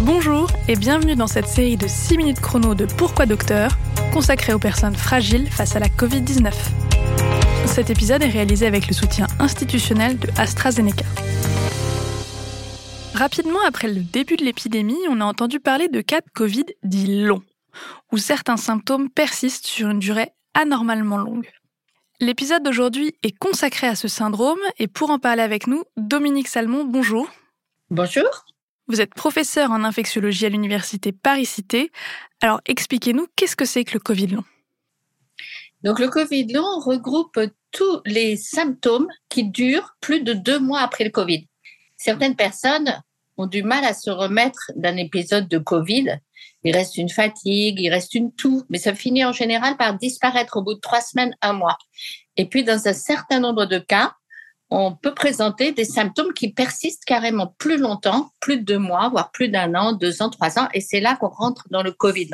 Bonjour et bienvenue dans cette série de 6 minutes chrono de Pourquoi Docteur, consacrée aux personnes fragiles face à la Covid-19. Cet épisode est réalisé avec le soutien institutionnel de AstraZeneca. Rapidement après le début de l'épidémie, on a entendu parler de cas de Covid dits longs, où certains symptômes persistent sur une durée anormalement longue. L'épisode d'aujourd'hui est consacré à ce syndrome et pour en parler avec nous, Dominique Salmon, bonjour. Bonjour. Vous êtes professeur en infectiologie à l'université Paris-Cité. Alors expliquez-nous, qu'est-ce que c'est que le Covid long Donc le Covid long regroupe tous les symptômes qui durent plus de deux mois après le Covid. Certaines personnes ont du mal à se remettre d'un épisode de Covid. Il reste une fatigue, il reste une toux, mais ça finit en général par disparaître au bout de trois semaines, un mois. Et puis, dans un certain nombre de cas, on peut présenter des symptômes qui persistent carrément plus longtemps, plus de deux mois, voire plus d'un an, deux ans, trois ans, et c'est là qu'on rentre dans le Covid.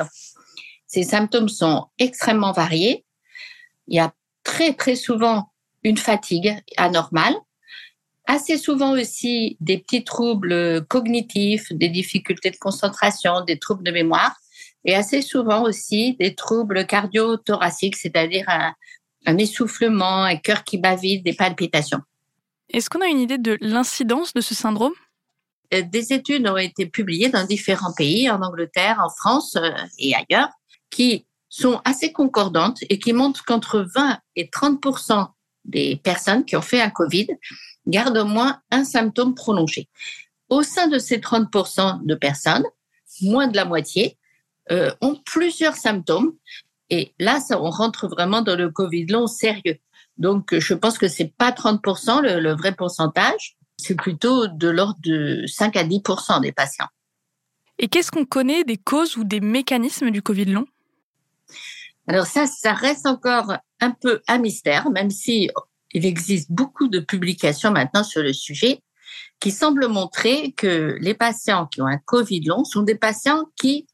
Ces symptômes sont extrêmement variés. Il y a très, très souvent une fatigue anormale, assez souvent aussi des petits troubles cognitifs, des difficultés de concentration, des troubles de mémoire, et assez souvent aussi des troubles cardio-thoraciques, c'est-à-dire un, essoufflement, un cœur qui bat vite, des palpitations. Est-ce qu'on a une idée de l'incidence de ce syndrome? Euh, Des études ont été publiées dans différents pays, en Angleterre, en France euh, et ailleurs, qui sont assez concordantes et qui montrent qu'entre 20 et 30 des personnes qui ont fait un Covid gardent au moins un symptôme prolongé. Au sein de ces 30% de personnes, moins de la moitié euh, ont plusieurs symptômes. Et là, ça, on rentre vraiment dans le Covid long sérieux. Donc, je pense que c'est pas 30% le, le vrai pourcentage, c'est plutôt de l'ordre de 5 à 10% des patients. Et qu'est-ce qu'on connaît des causes ou des mécanismes du Covid long? Alors ça, ça reste encore un peu un mystère, même si il existe beaucoup de publications maintenant sur le sujet qui semblent montrer que les patients qui ont un Covid long sont des patients qui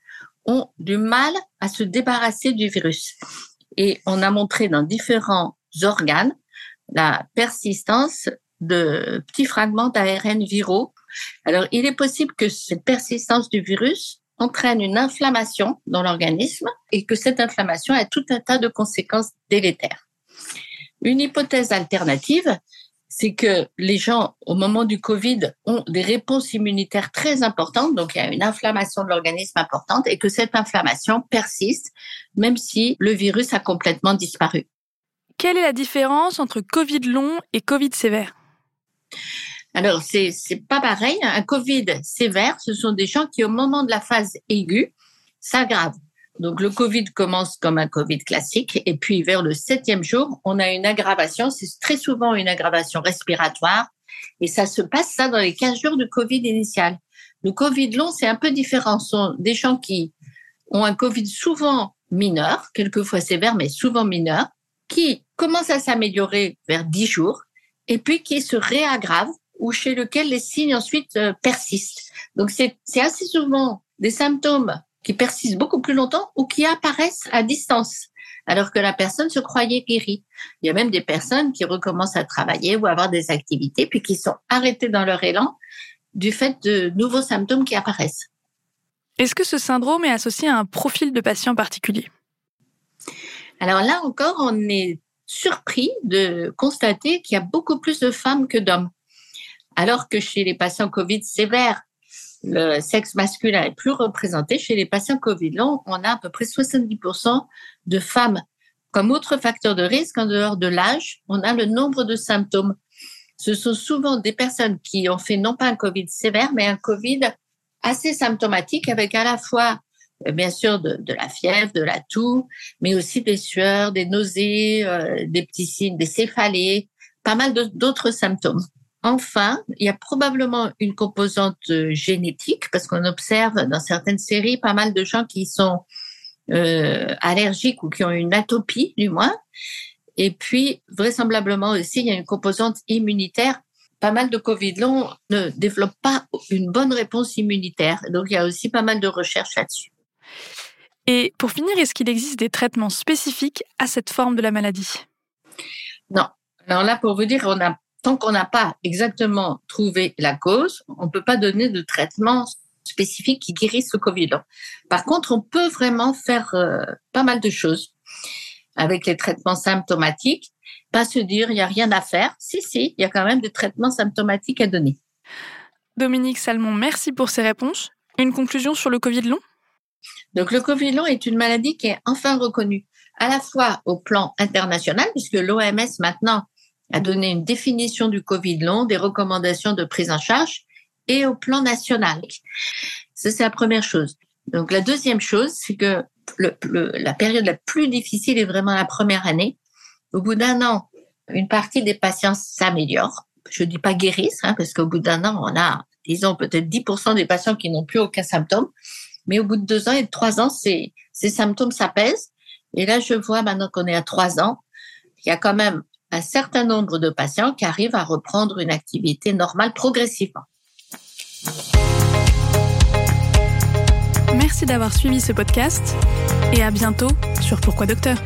ont du mal à se débarrasser du virus. Et on a montré dans différents organes la persistance de petits fragments d'ARN viraux. Alors, il est possible que cette persistance du virus entraîne une inflammation dans l'organisme et que cette inflammation a tout un tas de conséquences délétères. Une hypothèse alternative, c'est que les gens, au moment du Covid, ont des réponses immunitaires très importantes, donc il y a une inflammation de l'organisme importante, et que cette inflammation persiste, même si le virus a complètement disparu. Quelle est la différence entre Covid long et Covid sévère? Alors, c'est, c'est pas pareil. Un Covid sévère, ce sont des gens qui, au moment de la phase aiguë, s'aggravent. Donc, le Covid commence comme un Covid classique, et puis vers le septième jour, on a une aggravation. C'est très souvent une aggravation respiratoire, et ça se passe ça dans les 15 jours de Covid initial. Le Covid long, c'est un peu différent. Ce sont des gens qui ont un Covid souvent mineur, quelquefois sévère, mais souvent mineur, qui commence à s'améliorer vers 10 jours, et puis qui se réaggrave ou chez lequel les signes ensuite euh, persistent. Donc c'est assez souvent des symptômes qui persistent beaucoup plus longtemps ou qui apparaissent à distance, alors que la personne se croyait guérie. Il y a même des personnes qui recommencent à travailler ou à avoir des activités, puis qui sont arrêtées dans leur élan du fait de nouveaux symptômes qui apparaissent. Est-ce que ce syndrome est associé à un profil de patient particulier? Alors là encore, on est surpris de constater qu'il y a beaucoup plus de femmes que d'hommes. Alors que chez les patients Covid sévères, le sexe masculin est plus représenté. Chez les patients Covid longs, on a à peu près 70% de femmes. Comme autre facteur de risque, en dehors de l'âge, on a le nombre de symptômes. Ce sont souvent des personnes qui ont fait non pas un Covid sévère, mais un Covid assez symptomatique avec à la fois, bien sûr, de, la fièvre, de la toux, mais aussi des sueurs, des nausées, euh, des petits signes, des céphalées, pas mal d'autres symptômes. Enfin, il y a probablement une composante euh, génétique parce qu'on observe dans certaines séries pas mal de gens qui sont euh, allergiques ou qui ont une atopie du moins. Et puis, vraisemblablement aussi, il y a une composante immunitaire. Pas mal de Covid long ne développent pas une bonne réponse immunitaire. Donc, il y a aussi pas mal de recherches là-dessus. Et pour finir, est-ce qu'il existe des traitements spécifiques à cette forme de la maladie? Non. Alors là, pour vous dire, on a tant qu'on n'a pas exactement trouvé la cause, on ne peut pas donner de traitement spécifique qui guérisse le Covid long. Par contre, on peut vraiment faire euh, pas mal de choses avec les traitements symptomatiques. Pas se dire, il n'y a rien à faire. Si, si, il y a quand même des traitements symptomatiques à donner. Dominique Salmon, merci pour ces réponses. Une conclusion sur le Covid long? Donc, le Covid long est une maladie qui est enfin reconnue à la fois au plan international, puisque l'OMS maintenant a donné une définition du Covid long, des recommandations de prise en charge, et au plan national. Ça, c'est la première chose. Donc, la deuxième chose, c'est que la période la plus difficile est vraiment la première année. Au bout d'un an, une partie des patients s'améliore. Je dis pas guérissent, hein, parce qu'au bout d'un an, on a, disons, peut-être 10% des patients qui n'ont plus aucun symptôme. Mais au bout de deux ans et de trois ans, ces, symptômes s'apaisent. Et là, je vois maintenant qu'on est à trois ans, il y a quand même un certain nombre de patients qui arrivent à reprendre une activité normale progressivement. Merci d'avoir suivi ce podcast et à bientôt sur Pourquoi Docteur